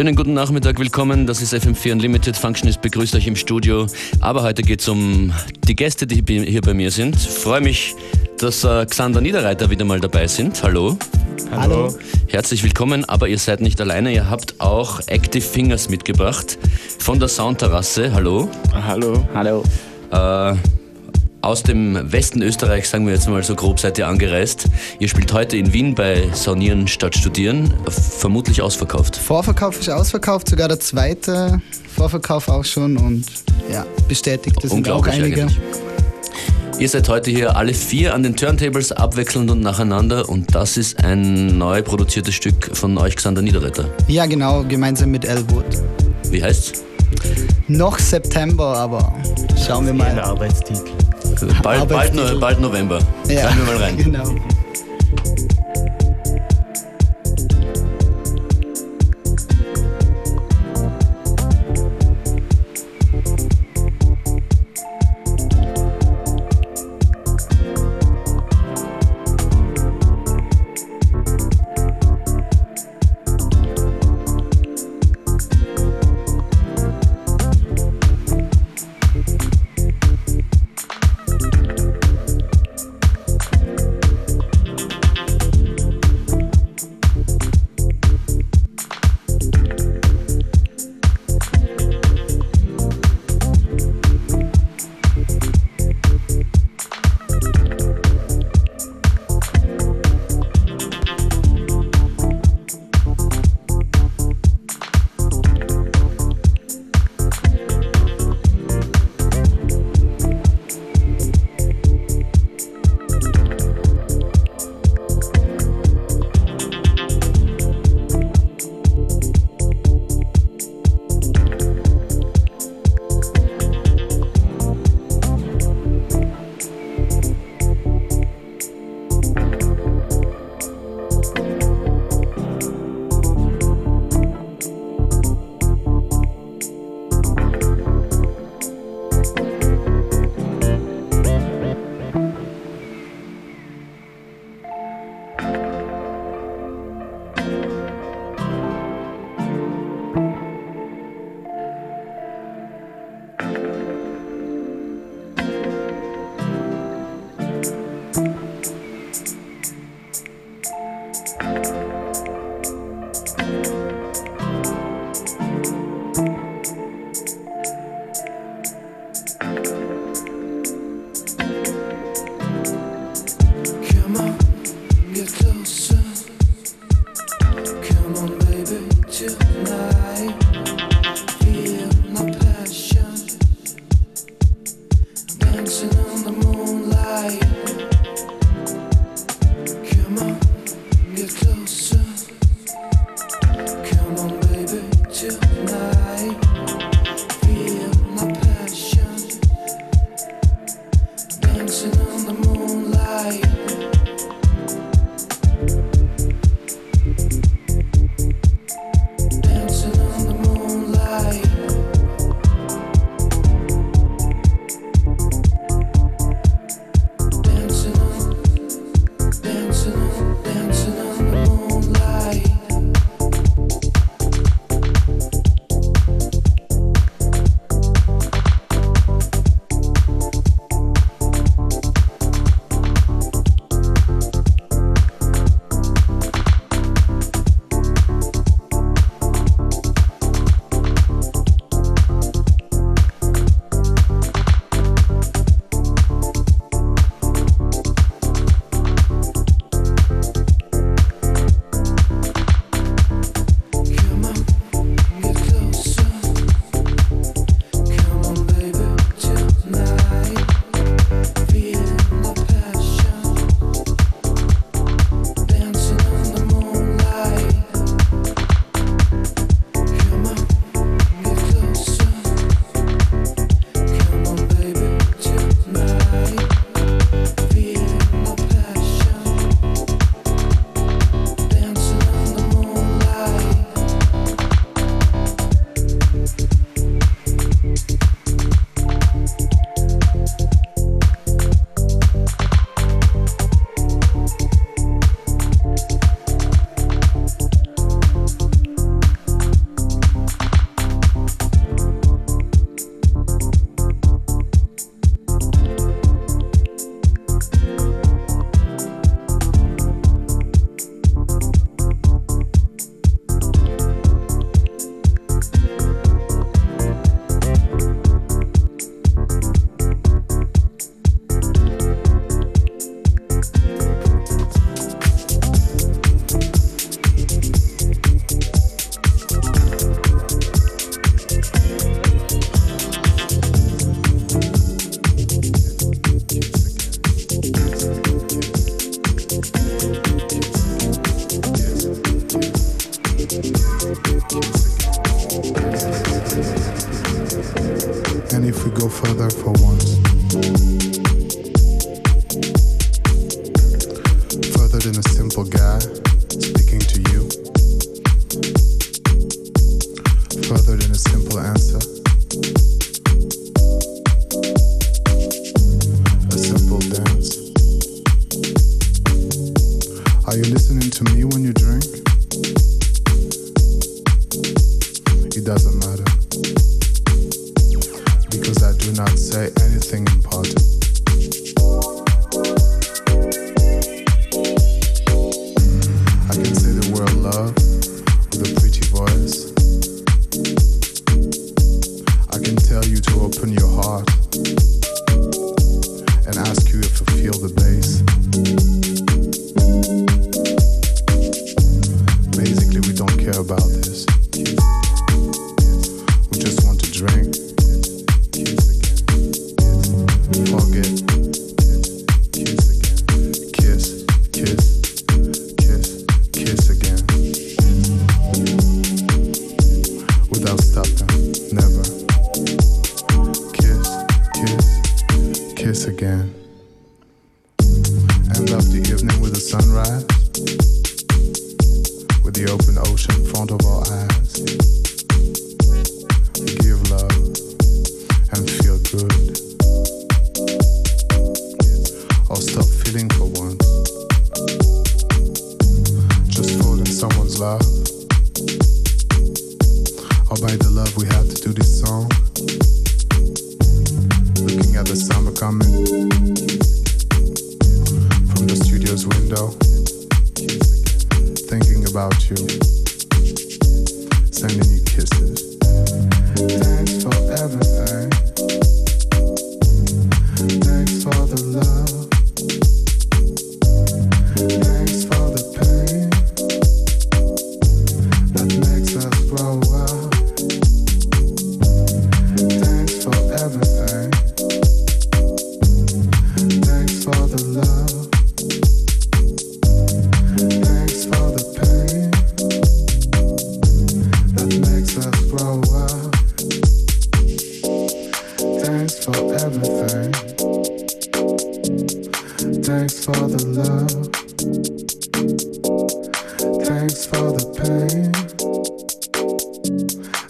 Schönen guten Nachmittag, willkommen. Das ist FM4 Unlimited. Functionist begrüßt euch im Studio. Aber heute geht es um die Gäste, die hier bei mir sind. Ich freue mich, dass äh, Xander Niederreiter wieder mal dabei sind. Hallo. Hallo. Herzlich willkommen, aber ihr seid nicht alleine. Ihr habt auch Active Fingers mitgebracht von der Soundterrasse. Hallo. Hallo. Hallo. Äh, aus dem Westen Österreichs, sagen wir jetzt mal so grob, seid ihr angereist. Ihr spielt heute in Wien bei Saunieren statt Studieren. Vermutlich ausverkauft. Vorverkauf ist ausverkauft, sogar der zweite Vorverkauf auch schon und ja, bestätigt. Das sind auch einige. Eigentlich. Ihr seid heute hier alle vier an den Turntables abwechselnd und nacheinander und das ist ein neu produziertes Stück von euch, Xander Niederretter. Ja, genau, gemeinsam mit Elwood. Wie heißt's? Noch September, aber schauen wir mal. Ein Arbeitstitel. Bald, bald, bald November. Ja, Hören wir mal rein. Genau.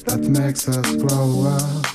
That makes us grow up.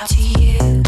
up to you.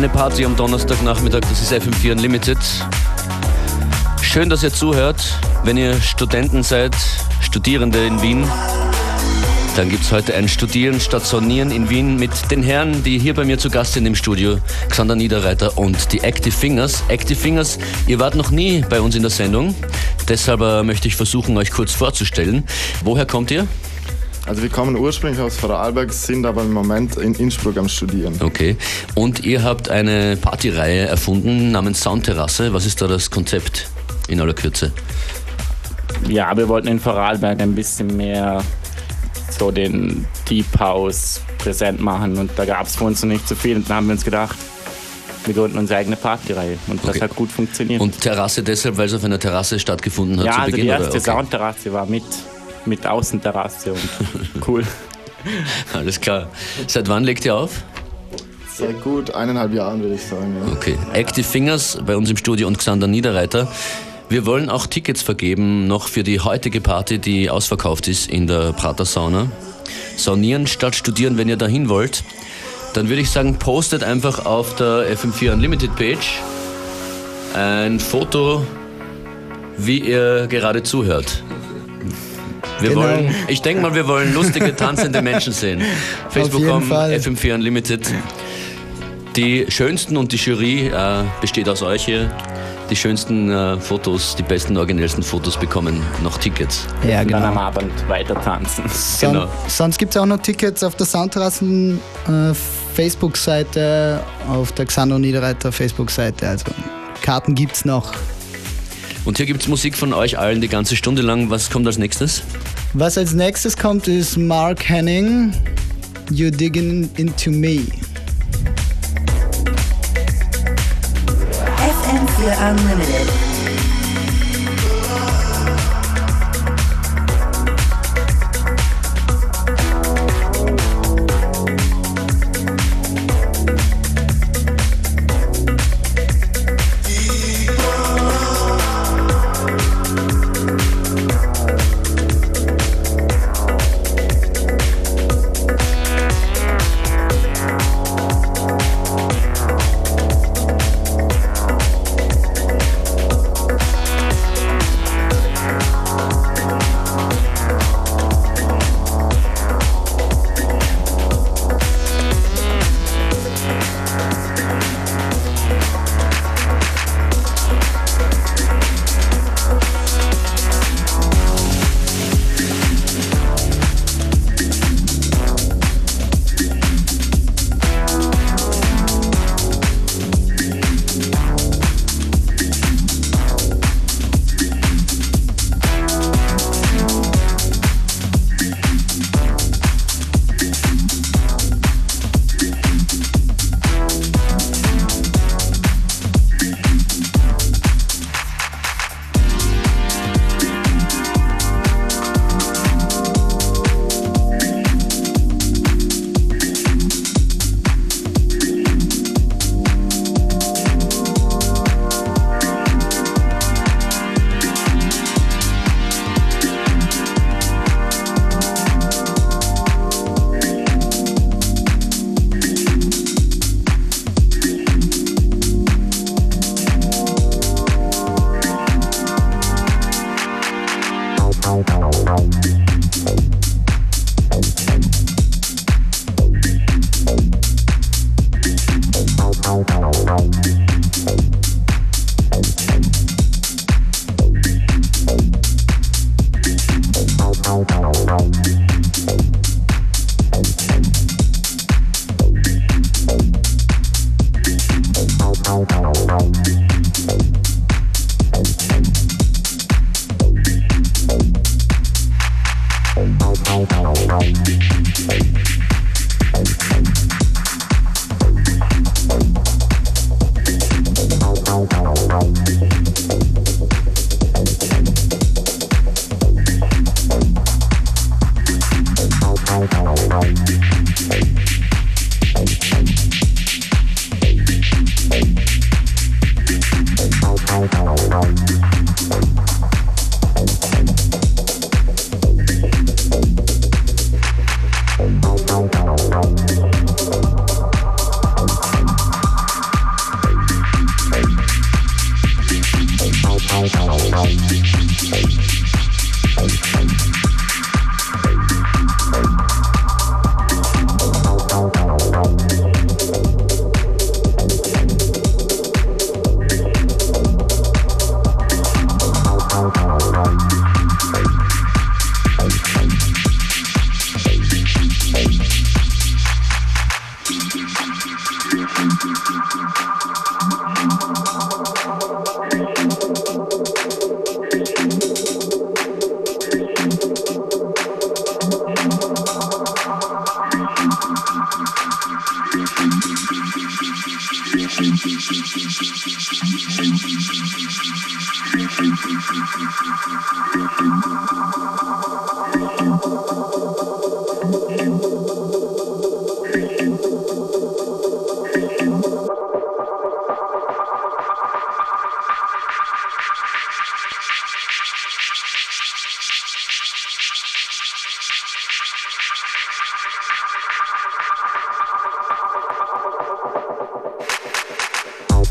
Kleine Party am Donnerstagnachmittag, das ist FM4 Unlimited. Schön, dass ihr zuhört. Wenn ihr Studenten seid, Studierende in Wien, dann gibt es heute ein Studieren statt Sonieren in Wien mit den Herren, die hier bei mir zu Gast sind im Studio, Xander Niederreiter und die Active Fingers. Active Fingers, ihr wart noch nie bei uns in der Sendung, deshalb äh, möchte ich versuchen, euch kurz vorzustellen. Woher kommt ihr? Also wir kommen ursprünglich aus Vorarlberg, sind aber im Moment in Innsbruck am Studieren. Okay. Und ihr habt eine Partyreihe erfunden namens Soundterrasse. Was ist da das Konzept in aller Kürze? Ja, wir wollten in Vorarlberg ein bisschen mehr so den Deep House präsent machen und da gab es für uns noch nicht so viel und dann haben wir uns gedacht, wir gründen unsere eigene Partyreihe und das Okay. hat gut funktioniert. Und Terrasse deshalb, weil es auf einer Terrasse stattgefunden hat ja, zu also Beginn? die erste? Okay. Soundterrasse war mit, mit Außenterrasse und cool. Alles klar. Seit wann legt ihr auf? Seit gut eineinhalb Jahren würde ich sagen. Ja. Okay. Active Fingers bei uns im Studio und Xander Niederreiter. Wir wollen auch Tickets vergeben, noch für die heutige Party, die ausverkauft ist in der Prater Sauna. Saunieren statt studieren, wenn ihr dahin wollt. Dann würde ich sagen, postet einfach auf der FM4 Unlimited Page ein Foto, wie ihr gerade zuhört. Wir Genau. wollen, ich denke mal, wir wollen lustige, tanzende Menschen sehen. Facebook.com, Fall. FM4 Unlimited. Die schönsten und die Jury äh, besteht aus euch hier. Die schönsten äh, Fotos, die besten, originellsten Fotos bekommen noch Tickets. Ja, Und dann am genau. Abend weiter tanzen. Son genau. Sonst gibt es auch noch Tickets auf der Soundterrassen äh, Facebook-Seite, auf der Xander Niederreiter Facebook-Seite. Also Karten gibt's noch. Und hier gibt es Musik von euch allen die ganze Stunde lang. Was kommt als nächstes? Was als nächstes kommt, ist Mark Henning, You Digging Into Me. FM4 Unlimited.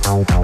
Bye.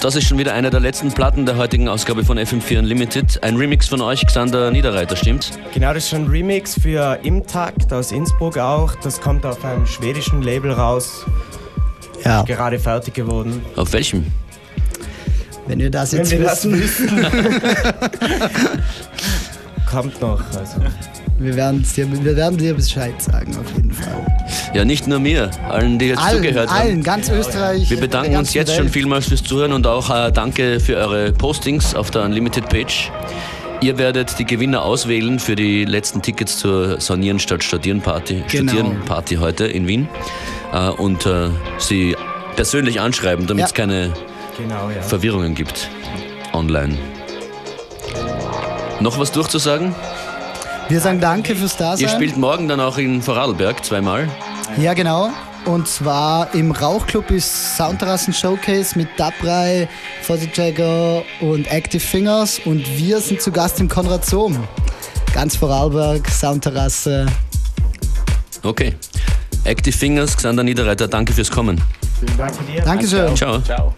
Und das ist schon wieder eine der letzten Platten der heutigen Ausgabe von FM4 Unlimited. Ein Remix von euch, Xander Niederreiter, stimmt? Genau, das ist schon ein Remix für Im Takt aus Innsbruck auch. Das kommt auf einem schwedischen Label raus, Ja, gerade fertig geworden. Auf welchem? wenn wir das Wenn jetzt wir das wissen, wissen. kommt noch. Also. wir werden, dir, wir werden dir Bescheid sagen, auf jeden Fall. Ja, nicht nur mir, allen, die jetzt Allen, zugehört haben. allen, ganz Österreich. Wir bedanken uns jetzt schon Welt. vielmals fürs Zuhören und auch äh, danke für eure Postings auf der Unlimited Page. Ihr werdet die Gewinner auswählen für die letzten Tickets zur Sanieren statt Studieren Party, Genau. Studieren Party heute in Wien äh, und äh, sie persönlich anschreiben, damit es Ja. keine Genau, ja. Verwirrungen gibt online. Noch was durchzusagen? Wir sagen danke fürs Dasein. Ihr spielt morgen dann auch in Vorarlberg zweimal. Ja, genau. Und zwar im Rauchclub ist Soundterrassen Showcase mit Dabrai, Fuzzy Jagger und Active Fingers. Und wir sind zu Gast im Konrad Sohm. Ganz Vorarlberg, Soundterrasse. Okay. Active Fingers, Xander Niederreiter, danke fürs Kommen. Danke dir. Dankeschön. Ciao. Ciao.